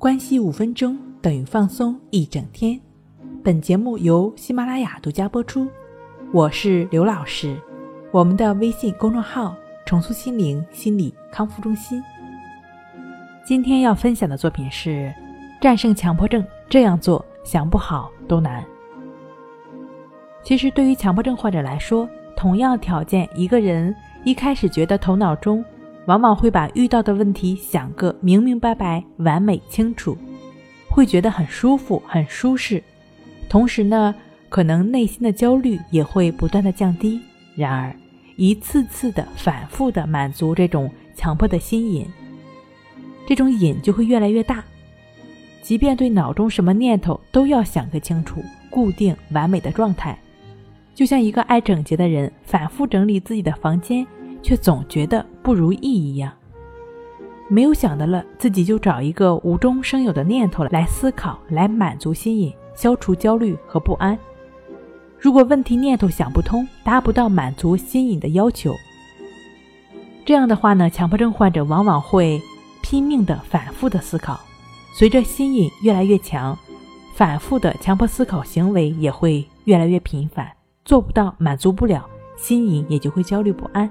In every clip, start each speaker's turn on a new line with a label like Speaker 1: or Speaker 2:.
Speaker 1: 关系五分钟等于放松一整天。本节目由喜马拉雅独家播出。我是刘老师，我们的微信公众号“重塑心灵心理康复中心”。今天要分享的作品是《战胜强迫症》，这样做想不好都难。其实，对于强迫症患者来说，同样条件，一个人一开始觉得头脑中往往会把遇到的问题想个明明白白、完美清楚，会觉得很舒服、很舒适。同时呢，可能内心的焦虑也会不断的降低。然而，一次次的反复的满足这种强迫的心瘾，这种瘾就会越来越大。即便对脑中什么念头都要想个清楚、固定、完美的状态。就像一个爱整洁的人，反复整理自己的房间，却总觉得不如意一样。没有想的了，自己就找一个无中生有的念头来思考，来满足心瘾，消除焦虑和不安。如果问题念头想不通，达不到满足心瘾的要求，这样的话呢，强迫症患者往往会拼命的反复的思考。随着心瘾越来越强，反复的强迫思考行为也会越来越频繁。做不到，满足不了，心瘾也就会焦虑不安，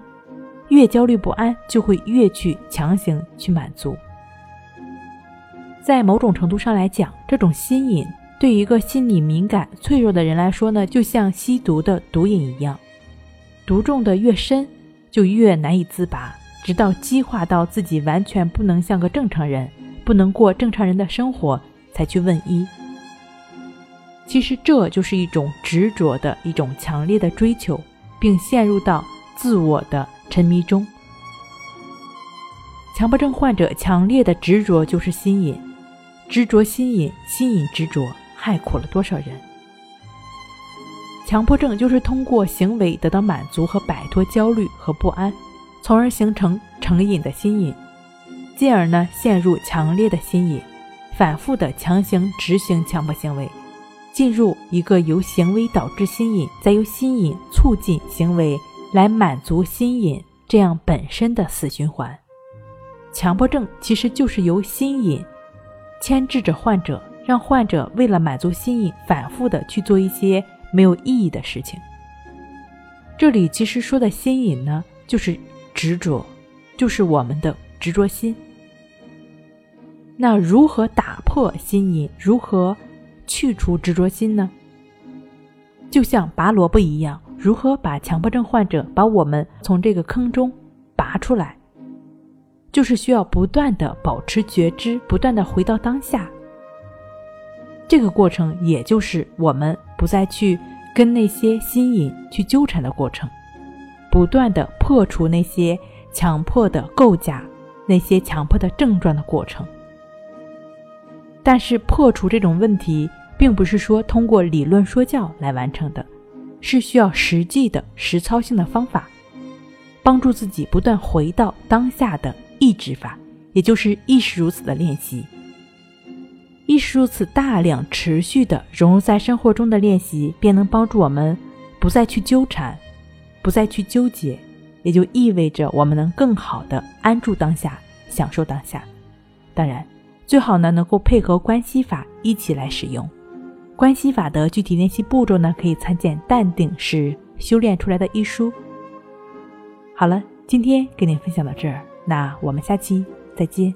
Speaker 1: 越焦虑不安，就会越去强行去满足。在某种程度上来讲，这种心瘾对一个心理敏感、脆弱的人来说呢，就像吸毒的毒瘾一样，毒中的越深，就越难以自拔，直到激化到自己完全不能像个正常人，不能过正常人的生活，才去问医。其实这就是一种执着的一种强烈的追求，并陷入到自我的沉迷中。强迫症患者强烈的执着就是心瘾，执着心瘾，心瘾执着，害苦了多少人？强迫症就是通过行为得到满足和摆脱焦虑和不安，从而形成成瘾的心瘾，进而呢陷入强烈的心瘾，反复的强行执行强迫行为。进入一个由行为导致心瘾，再由心瘾促进行为来满足心瘾这样本身的死循环。强迫症其实就是由心瘾牵制着患者，让患者为了满足心瘾，反复的去做一些没有意义的事情。这里其实说的心瘾呢，就是执着，就是我们的执着心。那如何打破心瘾？如何？去除执着心呢？就像拔萝卜一样，如何把强迫症患者把我们从这个坑中拔出来？就是需要不断的保持觉知，不断的回到当下。这个过程，也就是我们不再去跟那些心瘾去纠缠的过程，不断的破除那些强迫的构架，那些强迫的症状的过程。但是破除这种问题。并不是说通过理论说教来完成的，是需要实际的实操性的方法，帮助自己不断回到当下的意志法，也就是意识如此的练习。意识如此大量持续的融入在生活中的练习，便能帮助我们不再去纠缠，不再去纠结，也就意味着我们能更好的安住当下，享受当下。当然，最好呢能够配合关系法一起来使用。关系法的具体练习步骤呢，可以参见《淡定是修炼出来的》医书。好了，今天跟您分享到这儿，那我们下期再见。